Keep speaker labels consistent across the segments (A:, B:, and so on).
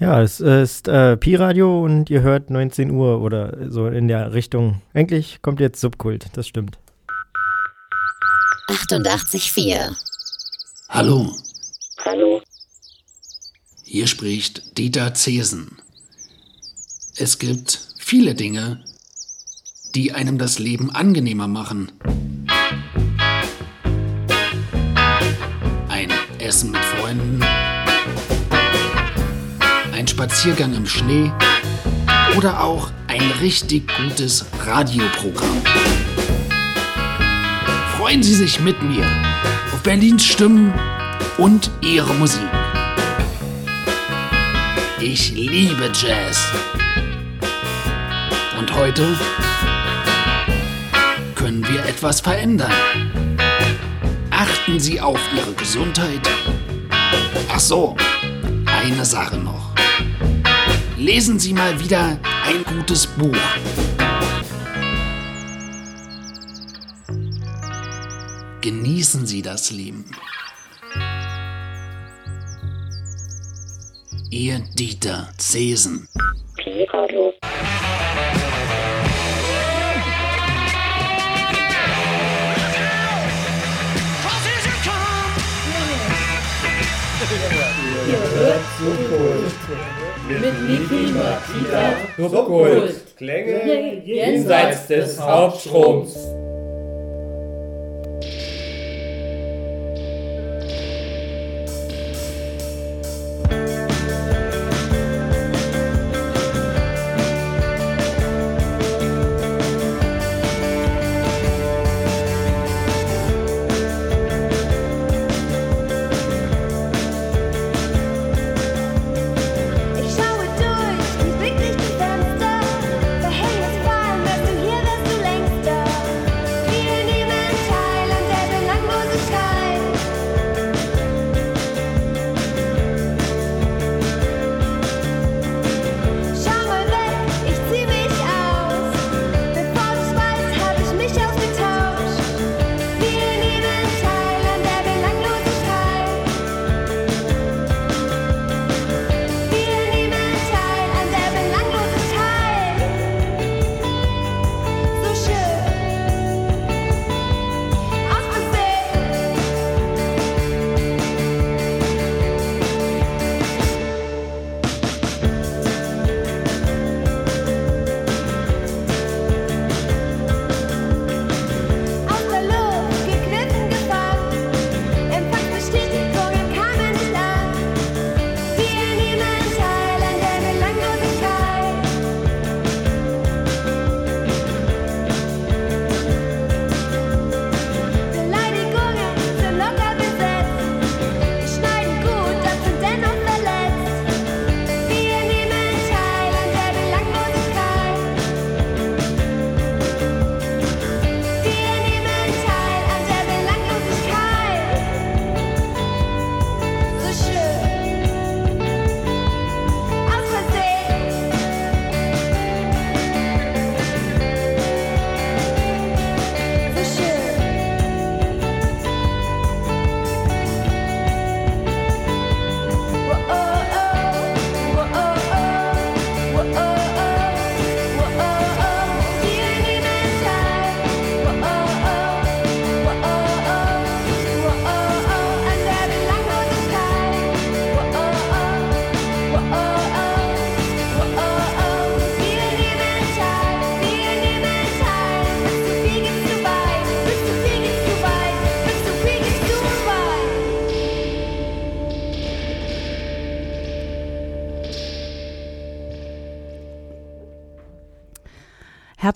A: Ja, es ist äh, Pi-Radio und ihr hört 19 Uhr oder so in der Richtung. Eigentlich kommt jetzt Subkult, das stimmt.
B: 88,4.
C: Hallo,
D: Hallo,
C: hier spricht Dieter Zesen. Es gibt viele Dinge, die einem das Leben angenehmer machen. Ein Essen mit Freunden, ein Spaziergang im Schnee oder auch ein richtig gutes Radioprogramm. Freuen Sie sich mit mir auf Berlins Stimmen und ihre Musik. Ich liebe Jazz. Und heute können wir etwas verändern. Achten Sie auf Ihre Gesundheit. Ach so, eine Sache noch. Lesen Sie mal wieder ein gutes Buch. Genießen Sie das Leben. Ihr Dieter Zesen.
D: Pi-Radio.
E: Mit Niki Makita Subkult. Klänge jenseits des Hauptstroms.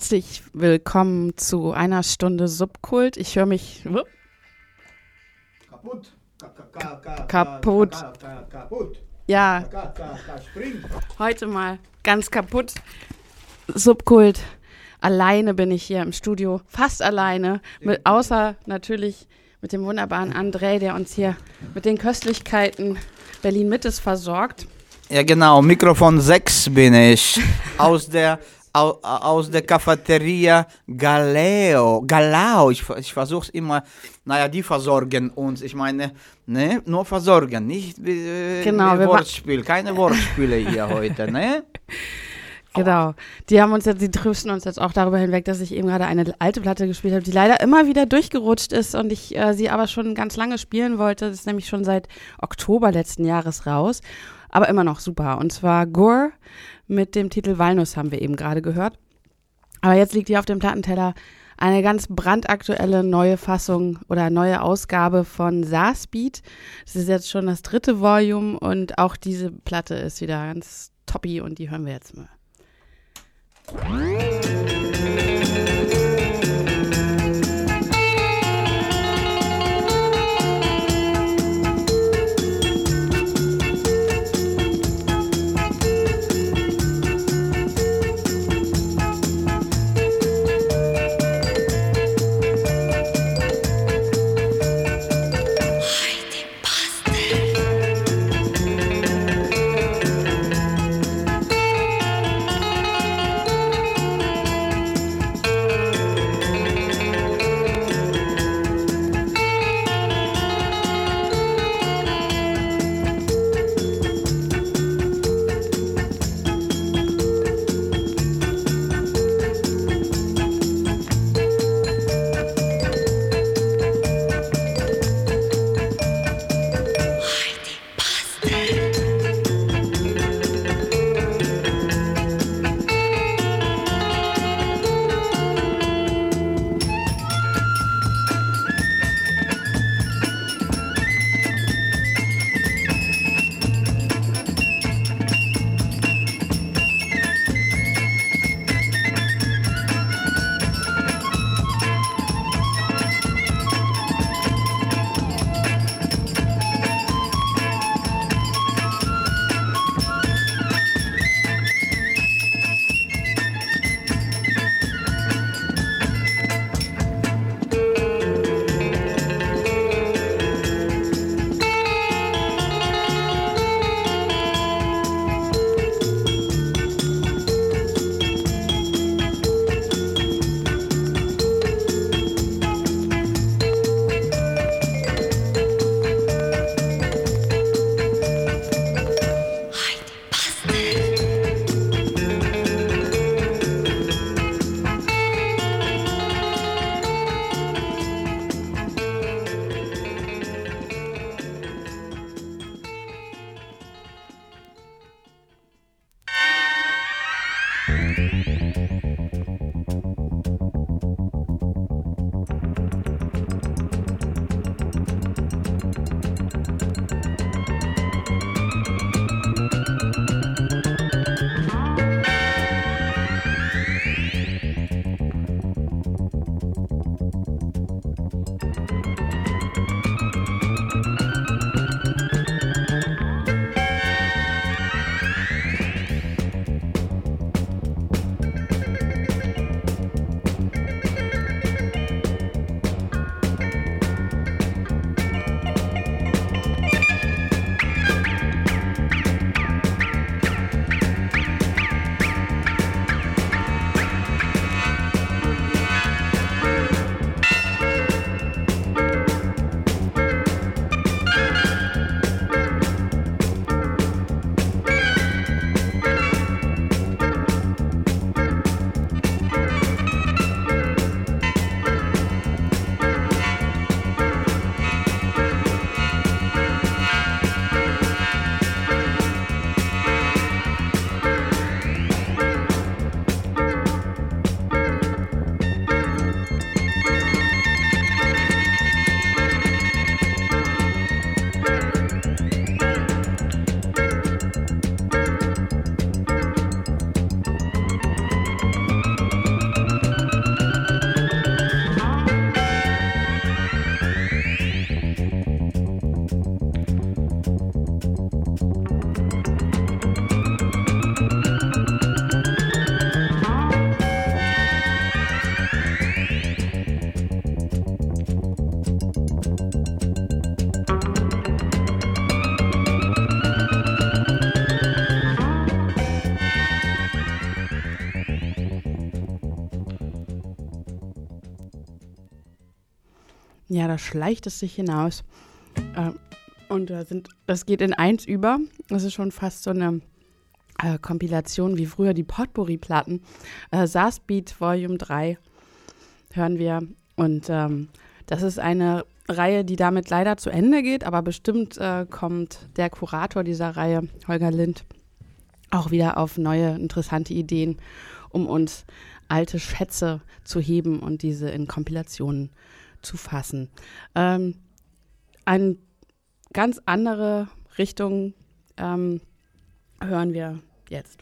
F: Herzlich willkommen zu einer Stunde Subkult. Ich höre mich
G: Kaputt. Ka- ka- ka- ka-
F: Kaputt.
G: ka- ka- Kaputt.
F: ja heute mal ganz kaputt. Subkult. Alleine bin ich hier im Studio, fast alleine, mit, außer natürlich mit dem wunderbaren André, der uns hier mit den Köstlichkeiten Berlin Mittes versorgt.
H: Ja, genau. Mikrofon 6 bin ich. Aus der
B: au, aus der Cafeteria Galeo. Galao, ich, ich versuche es immer. Naja, die versorgen uns. Ich meine, ne, nur versorgen, nicht äh,
F: Genau,
B: Wortspiel. Keine Wortspiele hier heute, ne?
F: Genau. Die haben uns jetzt, die trösten uns jetzt auch darüber hinweg, dass ich eben gerade eine alte Platte gespielt habe, die leider immer wieder durchgerutscht ist und ich äh, sie aber schon ganz lange spielen wollte. Das ist nämlich schon seit Oktober letzten Jahres raus. Aber immer noch super. Und zwar Gore mit dem Titel Walnuss haben wir eben gerade gehört. Aber jetzt liegt hier auf dem Plattenteller eine ganz brandaktuelle neue Fassung oder neue Ausgabe von Sarspeed. Das ist jetzt schon das dritte Volume und auch diese Platte ist wieder ganz toppi und die hören wir jetzt mal. Ja, da schleicht es sich hinaus. Äh, und da sind, das geht in eins über. Das ist schon fast so eine äh, Kompilation wie früher die Potpourri-Platten. Äh, Saas Beat Volume 3 hören wir. Und ähm, das ist eine Reihe, die damit leider zu Ende geht, aber bestimmt äh, kommt der Kurator dieser Reihe, Holger Lind, auch wieder auf neue, interessante Ideen, um uns alte Schätze zu heben und diese in Kompilationen zu fassen. Ähm, eine ganz andere Richtung ähm, hören wir jetzt.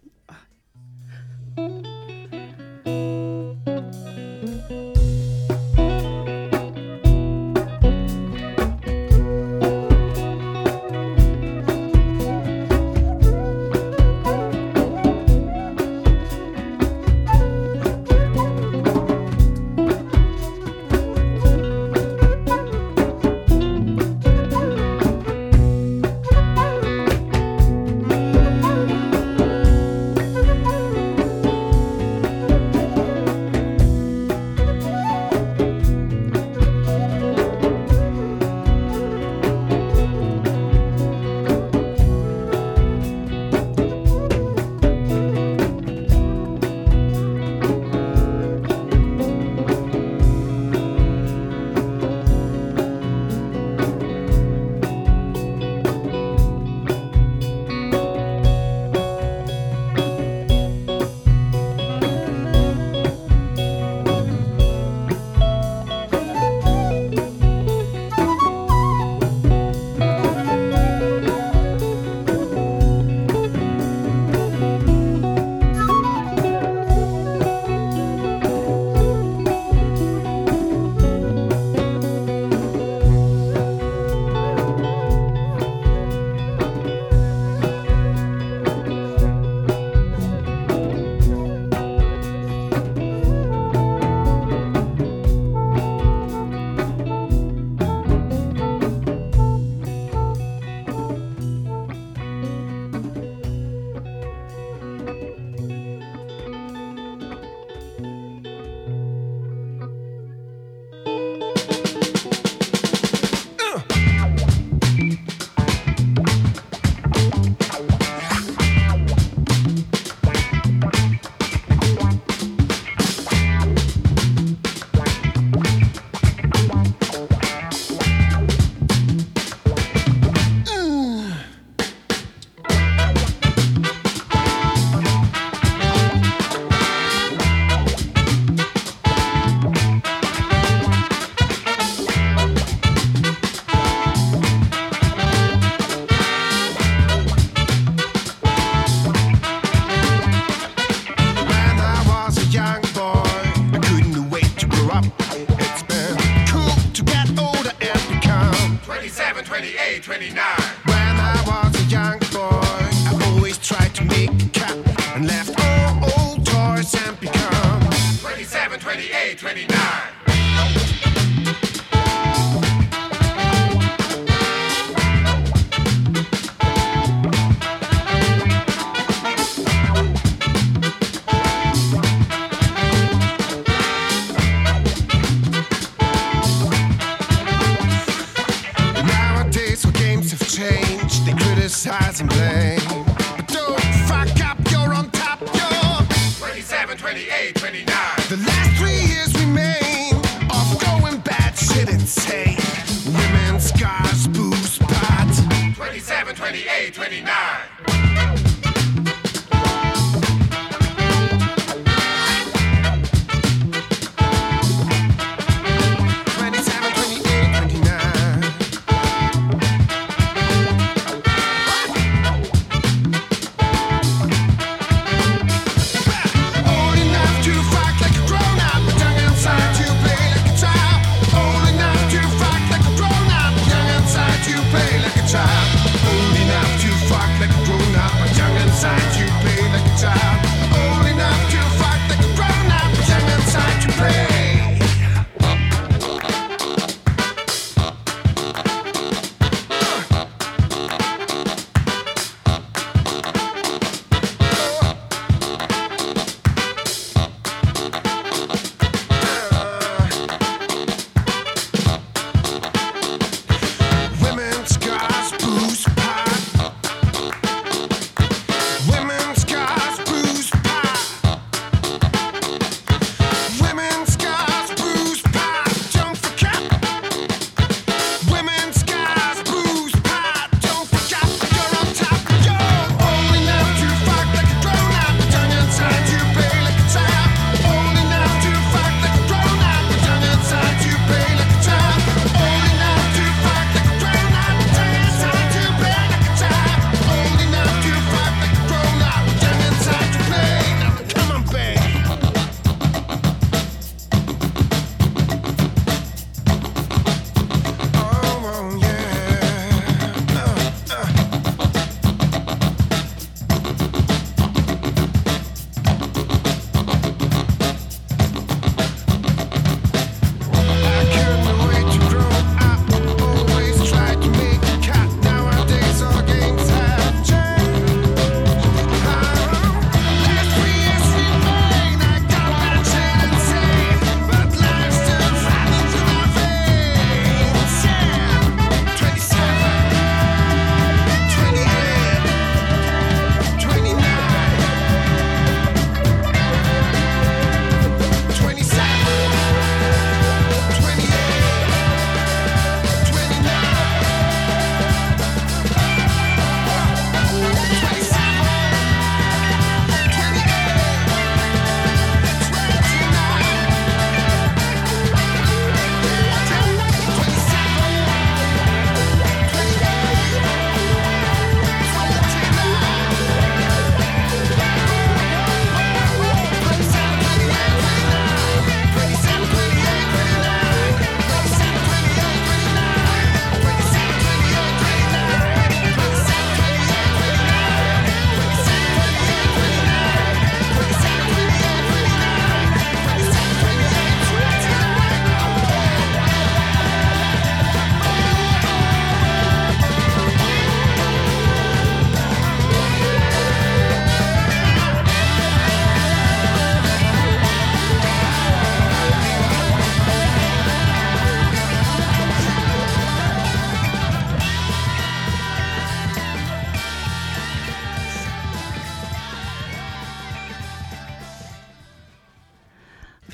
H: 99.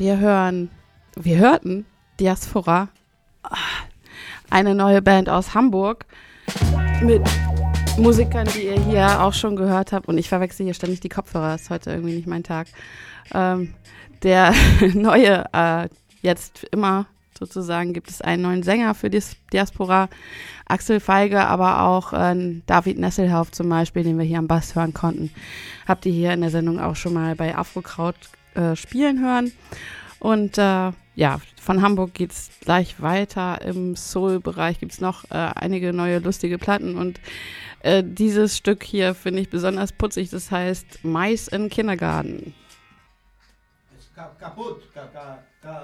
F: wir hören, wir hörten Diaspora, eine neue Band aus Hamburg mit Musikern, die ihr hier auch schon gehört habt. Und ich verwechsel hier ständig die Kopfhörer, ist heute irgendwie nicht mein Tag. Ähm, der neue, äh, jetzt immer sozusagen, gibt es einen neuen Sänger für die Diaspora, Axel Feige, aber auch äh, David Nesselhauf zum Beispiel, den wir hier am Bass hören konnten. Habt ihr hier in der Sendung auch schon mal bei Afrokraut äh, spielen hören. Und äh, ja, von Hamburg geht es gleich weiter. Im Soul-Bereich gibt es noch äh, einige neue lustige Platten. Und äh, dieses Stück hier finde ich besonders putzig. Das heißt Mais in Kindergarten.
G: Ka kaputt. Ka ka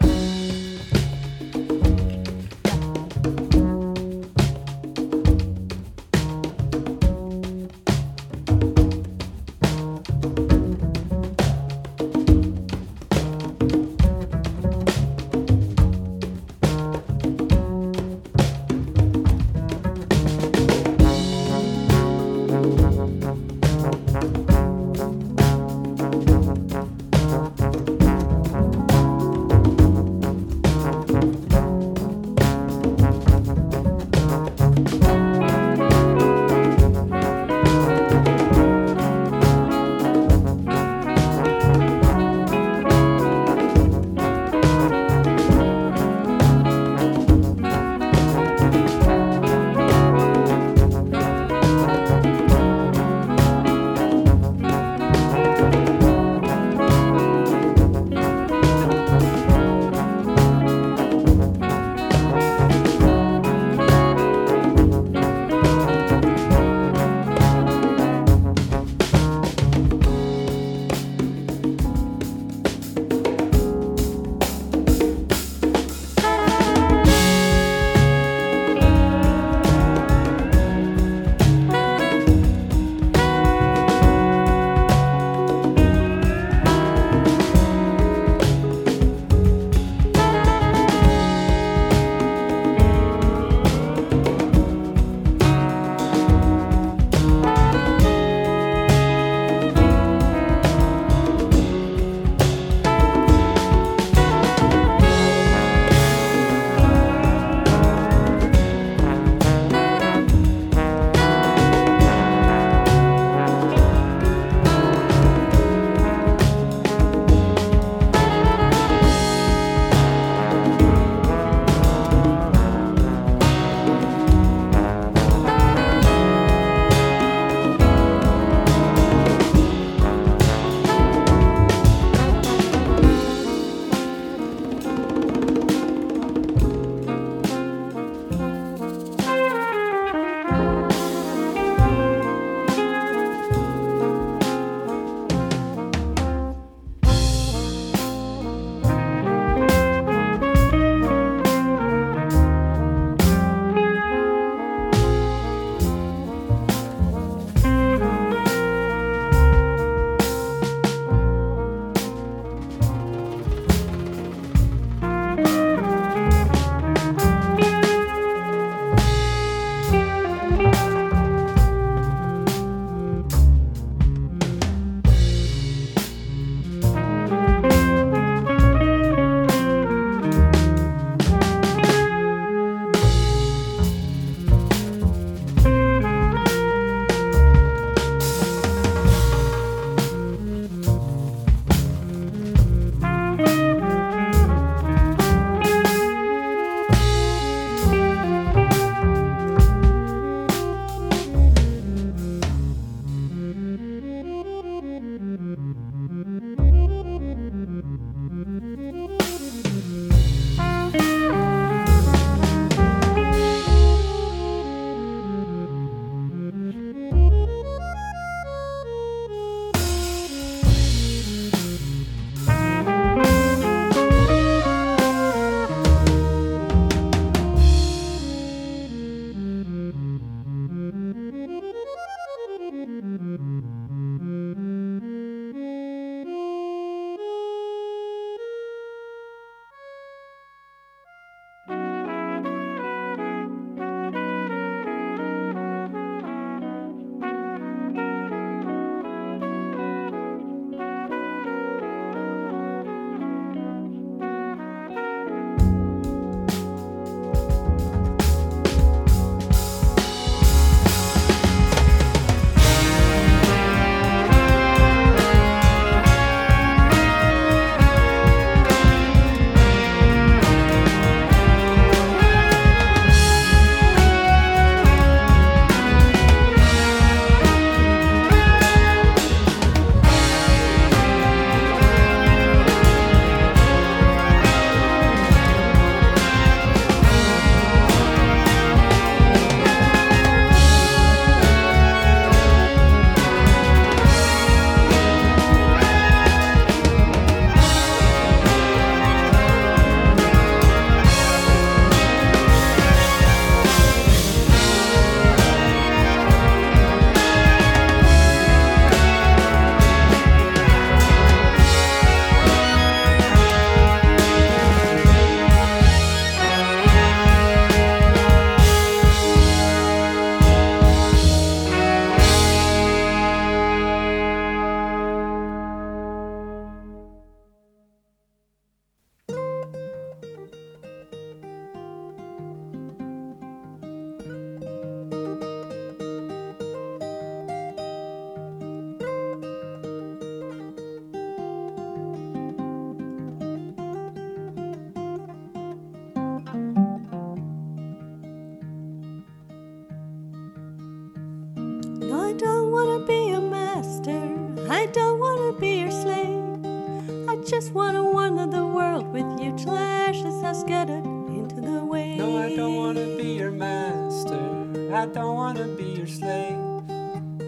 I: just wanna wander the world with you till ashes are scattered into the waves.
J: No, I don't wanna be your master. I don't wanna be your slave.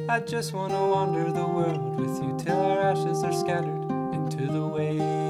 J: I just wanna wander the world with you till our ashes are scattered into the waves.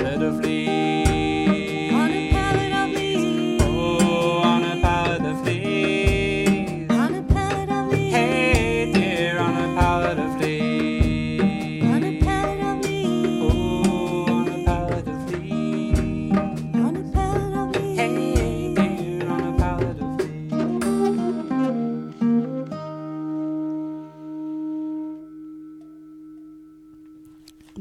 I: Pallet of leaves.
J: On a pallet of leaves. Oh, on a pallet of leaves.
I: On a pallet of leaves.
J: Hey, dear, on a pallet of leaves.
I: On a pallet of leaves.
J: Oh, on a pallet of leaves.
I: On a pallet of leaves.
J: Hey, dear, on a pallet of leaves.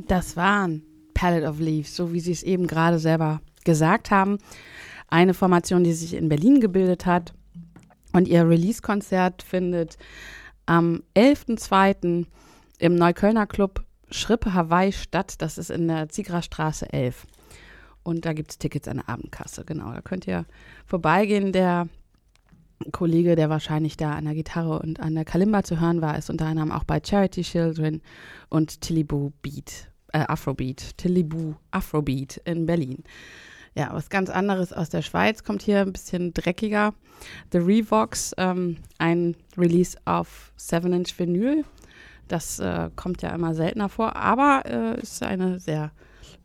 F: Das waren Palette of Leaves, so wie Sie es eben gerade selber gesagt haben. Eine Formation, die sich in Berlin gebildet hat. Und ihr Release-Konzert findet am 11.02. im Neuköllner Club Schrippe Hawaii statt. Das ist in der Ziegerstraße 11. Und da gibt es Tickets an der Abendkasse, genau. Da könnt ihr vorbeigehen. Der Kollege, der wahrscheinlich da an der Gitarre und an der Kalimba zu hören war, ist unter anderem auch bei Charity Children und Tiliboo Beat, äh, Afrobeat, Tiliboo Afrobeat in Berlin. Ja, was ganz anderes aus der Schweiz kommt hier ein bisschen dreckiger. The Revox, ähm, ein Release auf 7-Inch Vinyl. Das äh, kommt ja immer seltener vor, aber äh, ist eine sehr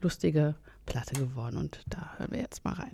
F: lustige Platte geworden und da hören wir jetzt mal rein.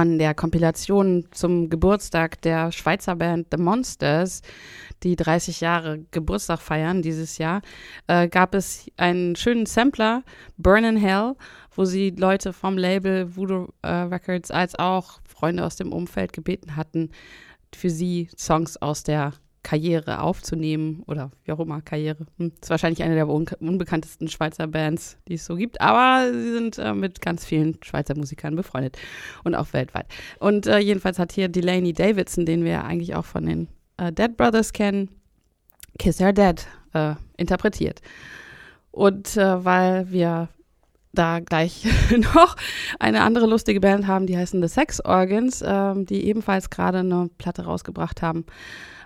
F: Von der Kompilation zum Geburtstag der Schweizer Band The Monsters. die 30 Jahre Geburtstag feiern dieses Jahr, äh, gab es einen schönen Sampler, Burn in Hell, wo sie Leute vom Label Voodoo äh, Records als auch Freunde aus dem Umfeld gebeten hatten, für sie Songs aus der Karriere aufzunehmen oder wie auch immer Karriere. Hm, ist wahrscheinlich eine der un unbekanntesten Schweizer Bands, die es so gibt, aber sie sind äh, mit ganz vielen Schweizer Musikern befreundet und auch weltweit. Und äh, jedenfalls hat hier Delaney Davidson, den wir eigentlich auch von den äh, Dead Brothers kennen, Kiss Her Dead äh, interpretiert. Und äh, weil wir da gleich noch eine andere lustige Band haben, die heißen The Sex Organs, ähm, die ebenfalls gerade eine Platte rausgebracht haben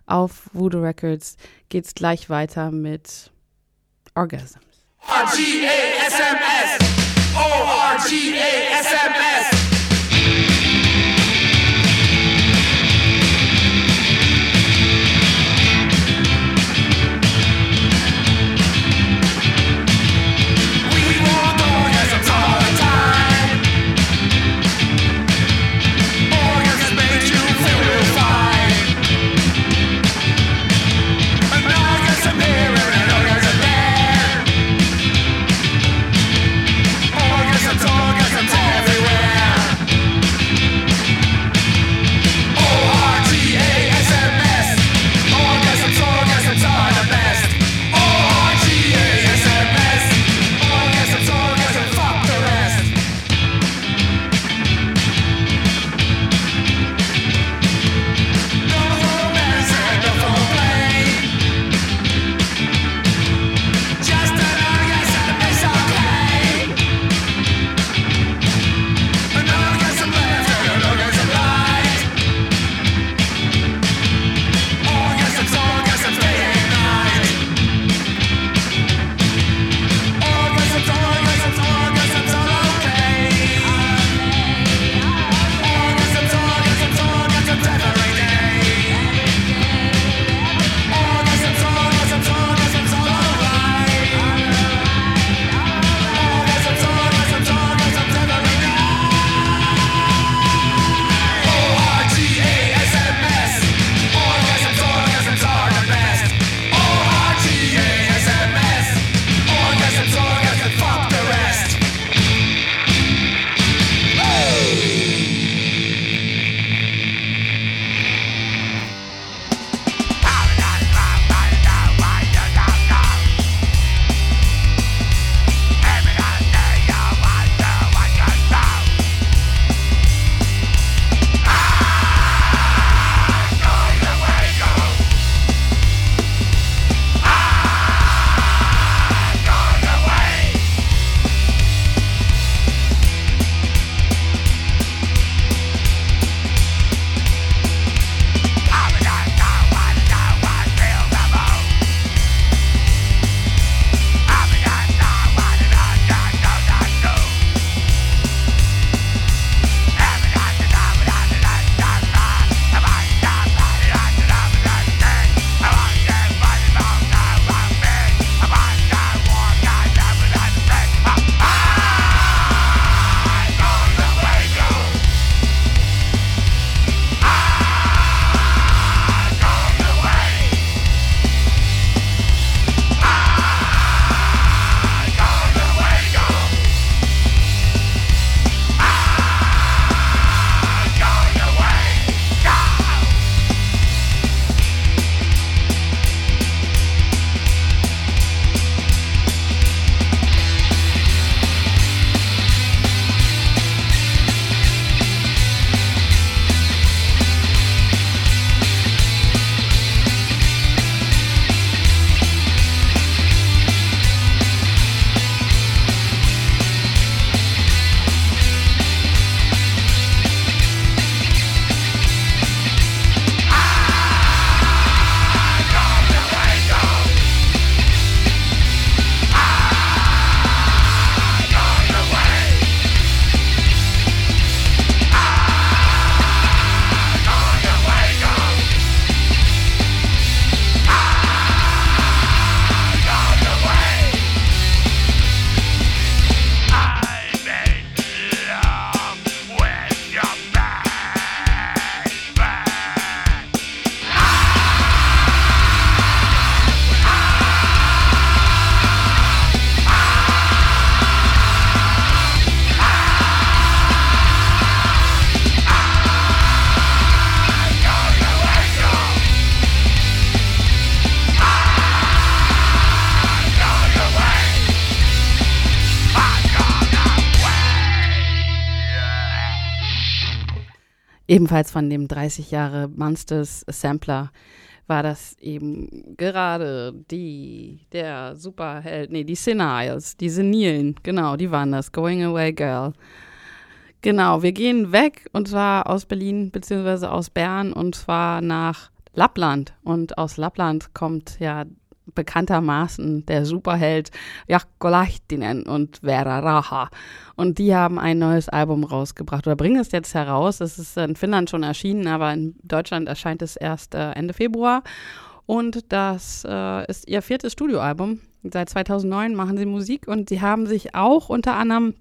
F: auf Voodoo Records, geht's gleich weiter mit Orgasms.
K: R-G-A-S-M-S. O-R-G-A-S-M-S.
F: Ebenfalls von dem 30 Jahre Monsters Sampler war das eben gerade die, der Superheld, nee, die Seniles, die Senilen, genau, die waren das, Going Away Girl. Genau, wir gehen weg und zwar aus Berlin beziehungsweise aus Bern und zwar nach Lappland. Und aus Lappland kommt ja bekanntermaßen der Superheld Jakko Lahtinen und Vera Raha. Und die haben ein neues Album rausgebracht oder bringen es jetzt heraus. Es ist in Finnland schon erschienen, aber in Deutschland erscheint es erst äh, Ende Februar. Und das äh, ist ihr viertes Studioalbum. Seit 2009 machen sie Musik und sie haben sich auch unter anderem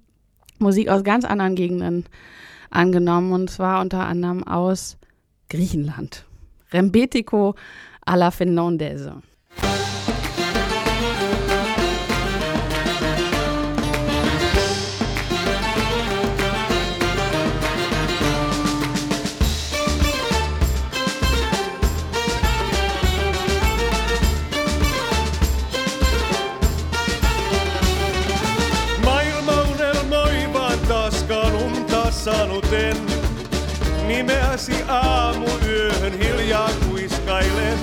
F: Musik aus ganz anderen Gegenden angenommen und zwar unter anderem aus Griechenland. Rembetiko alla Finlandese.
L: Aamuyöhön hiljaa kuiskailen.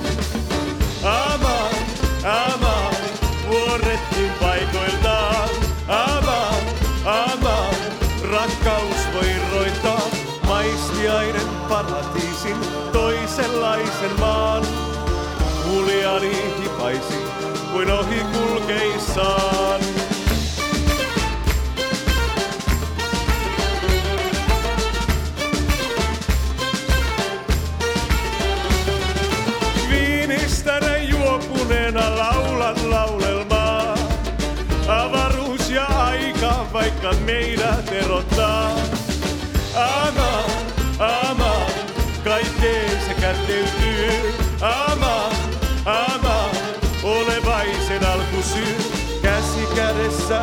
L: Ama, ama, vuorettiin paikoiltaan. Ama, ama, rakkaus voi roittaa. Maistiainen paratiisin toisenlaisen maan. Huljani hipaisi kuin ohi kulkeissaan. Meidät erottaa. Ama, ama, kaikkeen se kätkeytyy. Ama, ama, olevaisen alkusyy. Käsi kädessä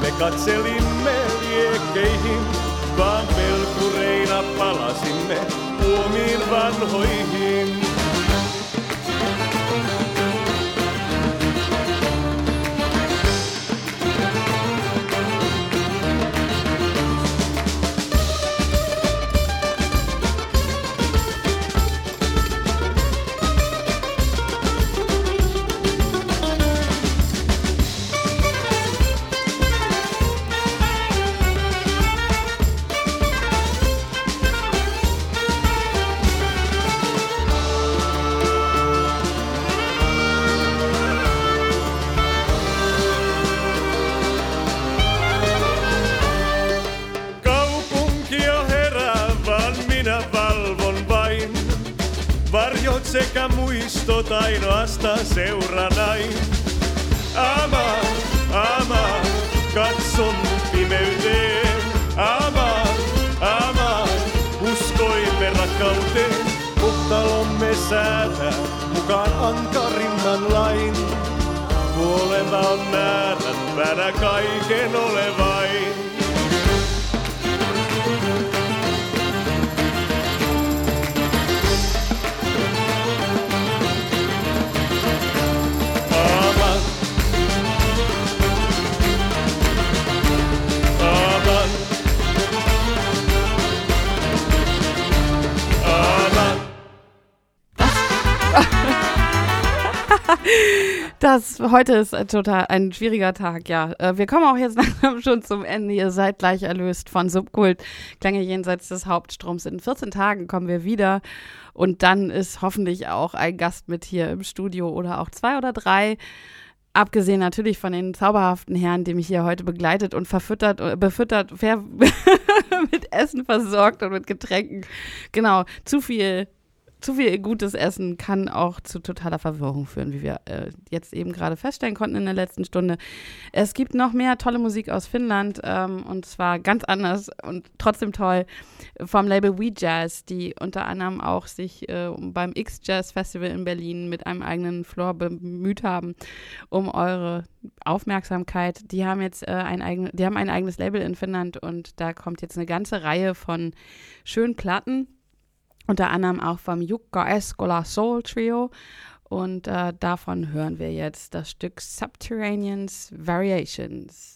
L: me katselimme liekkeihin. Vaan pelkureina palasimme huomiin vanhoihin. Säätää mukaan ankarimman lain. Kuolema on määränpänä kaiken olevain.
F: Das heute ist äh, total ein schwieriger Tag, ja. Äh, Wir kommen auch jetzt langsam schon zum Ende. Ihr seid gleich erlöst von Subkult. Klänge jenseits des Hauptstroms. In 14 Tagen kommen wir wieder. Und dann ist hoffentlich auch ein Gast mit hier im Studio oder auch zwei oder drei. Abgesehen natürlich von den zauberhaften Herren, die mich hier heute begleitet und verfüttert, äh, befüttert, ver mit Essen versorgt und mit Getränken. Genau, zu viel zu viel gutes Essen kann auch zu totaler Verwirrung führen, wie wir äh, jetzt eben gerade feststellen konnten in der letzten Stunde. Es gibt noch mehr tolle Musik aus Finnland ähm, und zwar ganz anders und trotzdem toll vom Label We Jazz, die unter anderem auch sich äh, beim X-Jazz Festival in Berlin mit einem eigenen Floor bemüht haben, um eure Aufmerksamkeit. Die haben jetzt äh, ein, eigen, die haben ein eigenes Label in Finnland und da kommt jetzt eine ganze Reihe von schönen Platten unter anderem auch vom Jukka Eskola Soul Trio. Und äh, davon hören wir jetzt das Stück Subterraneans Variations.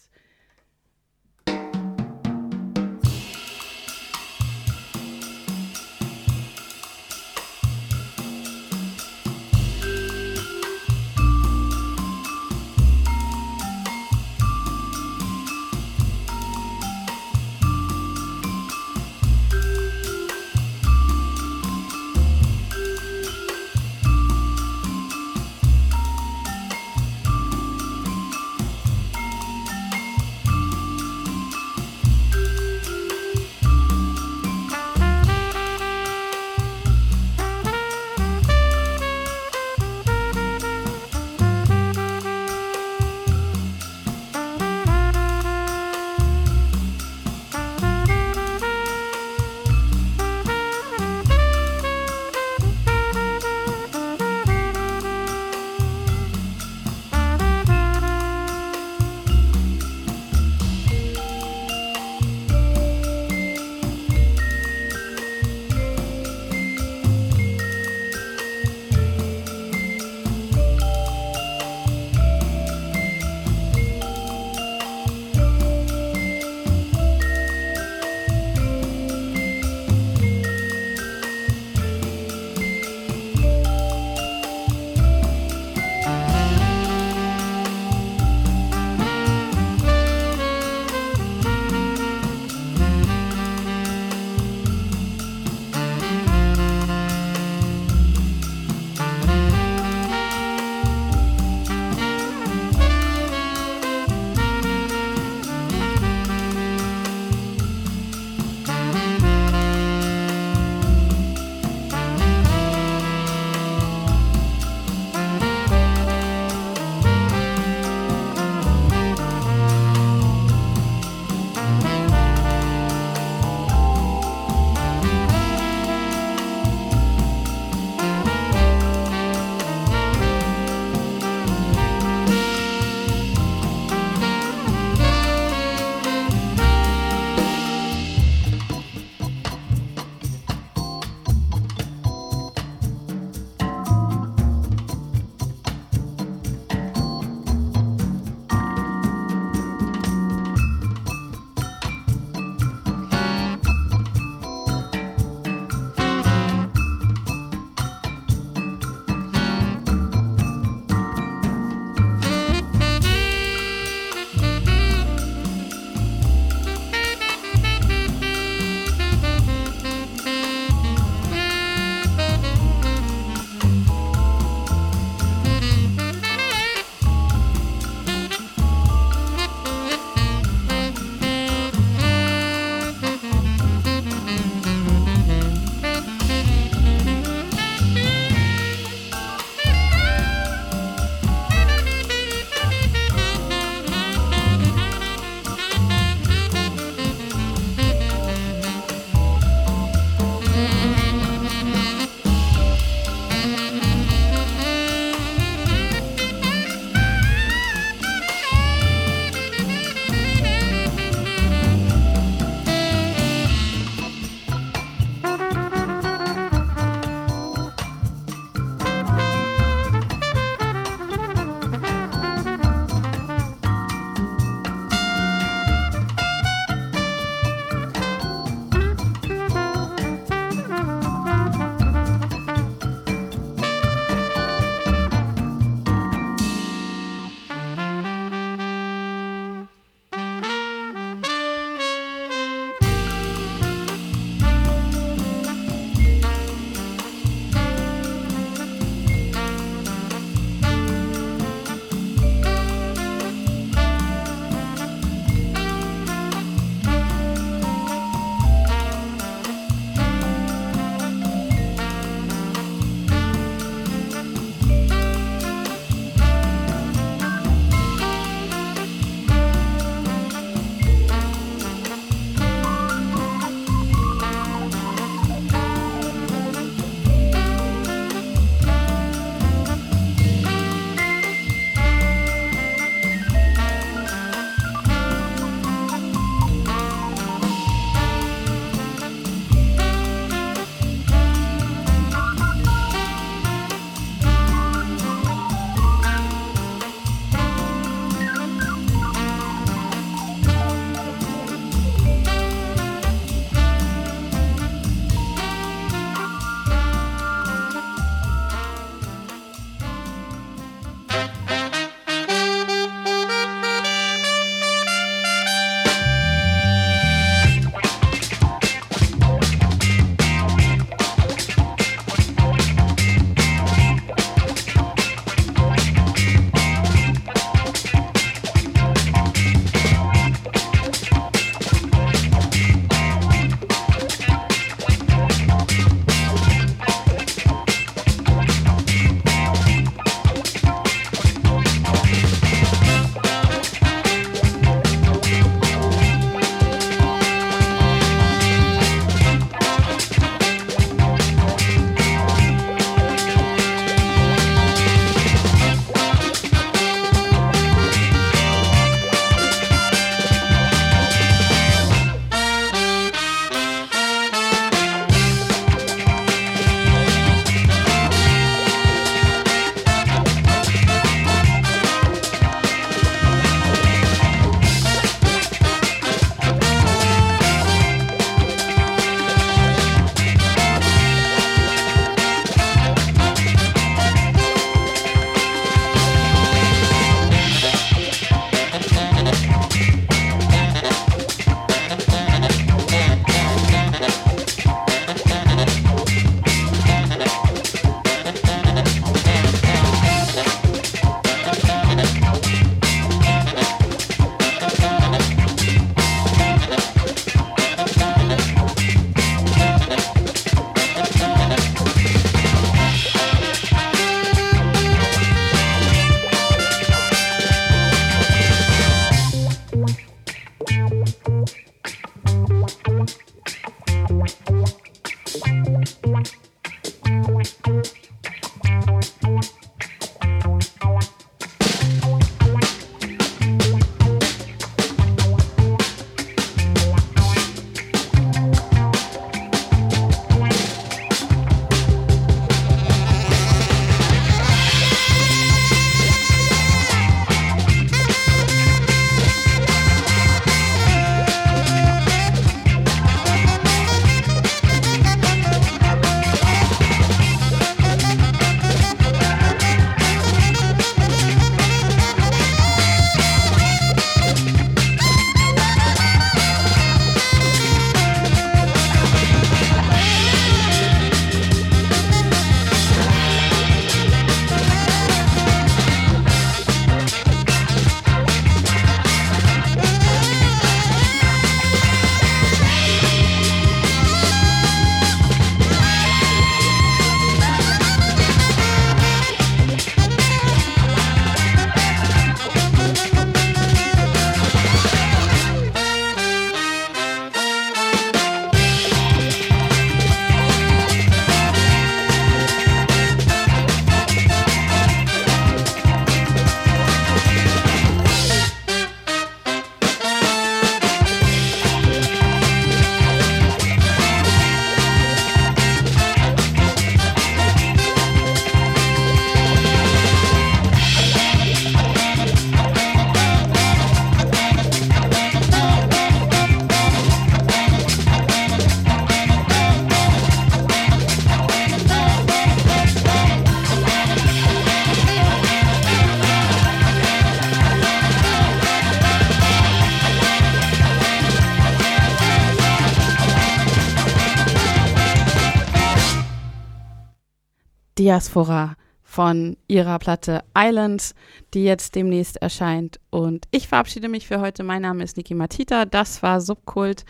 E: Diaspora von ihrer Platte Islands, die jetzt demnächst erscheint. Und ich verabschiede mich für heute. Mein Name ist Niki Matita. Das war Subkult.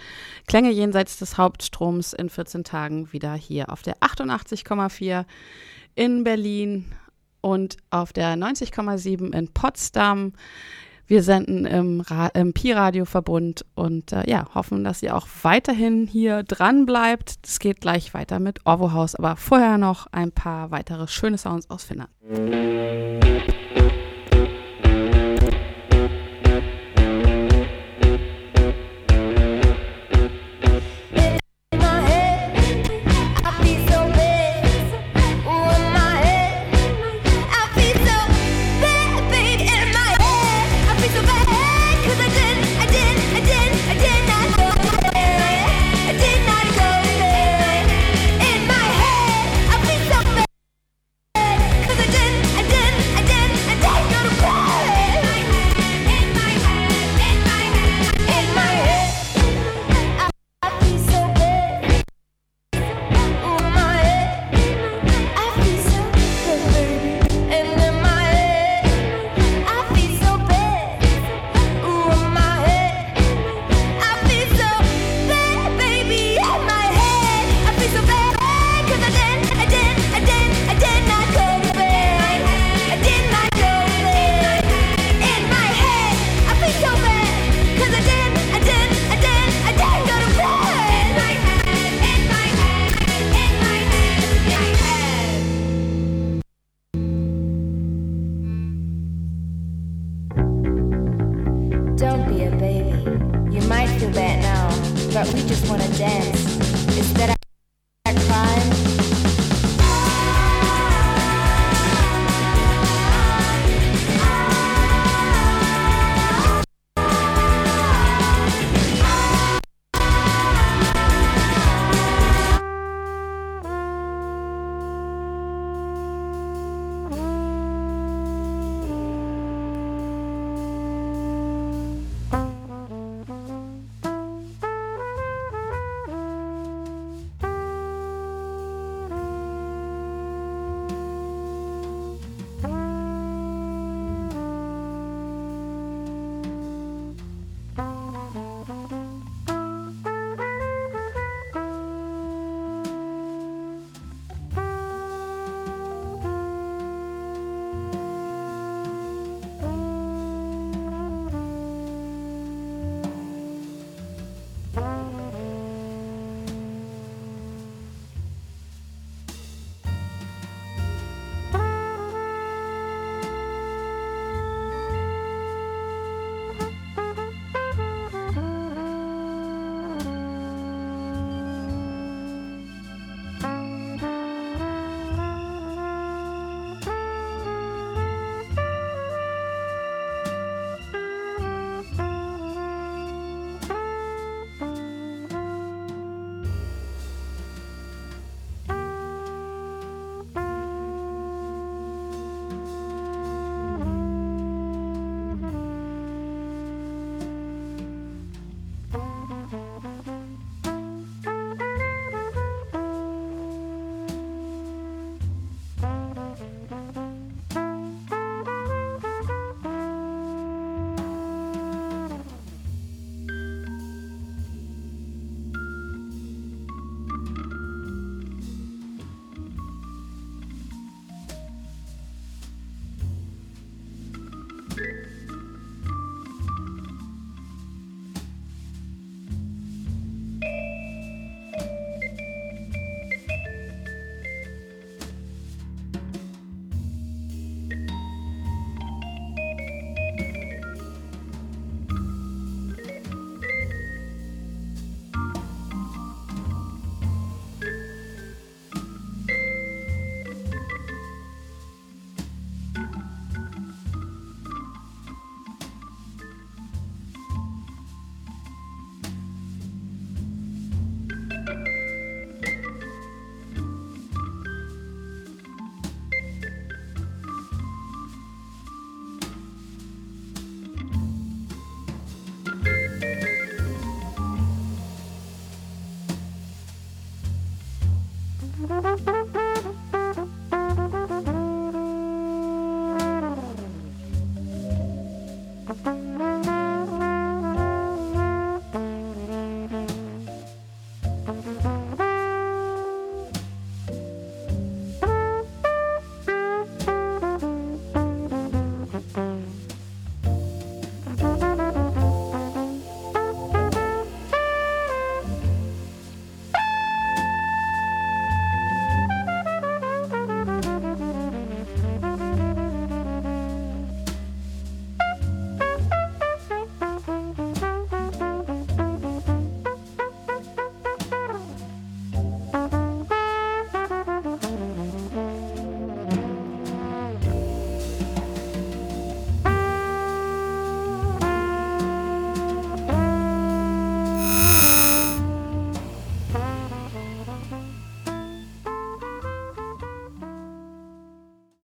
E: Klänge jenseits des Hauptstroms in 14 Tagen wieder hier auf der 88,4 in Berlin und auf der 90,7 in Potsdam. Wir senden im, im Pi-Radio-Verbund und äh, ja, hoffen, dass ihr auch weiterhin hier dran bleibt. Es geht gleich weiter mit Orwo House, aber vorher noch ein paar weitere schöne Sounds aus Finnland.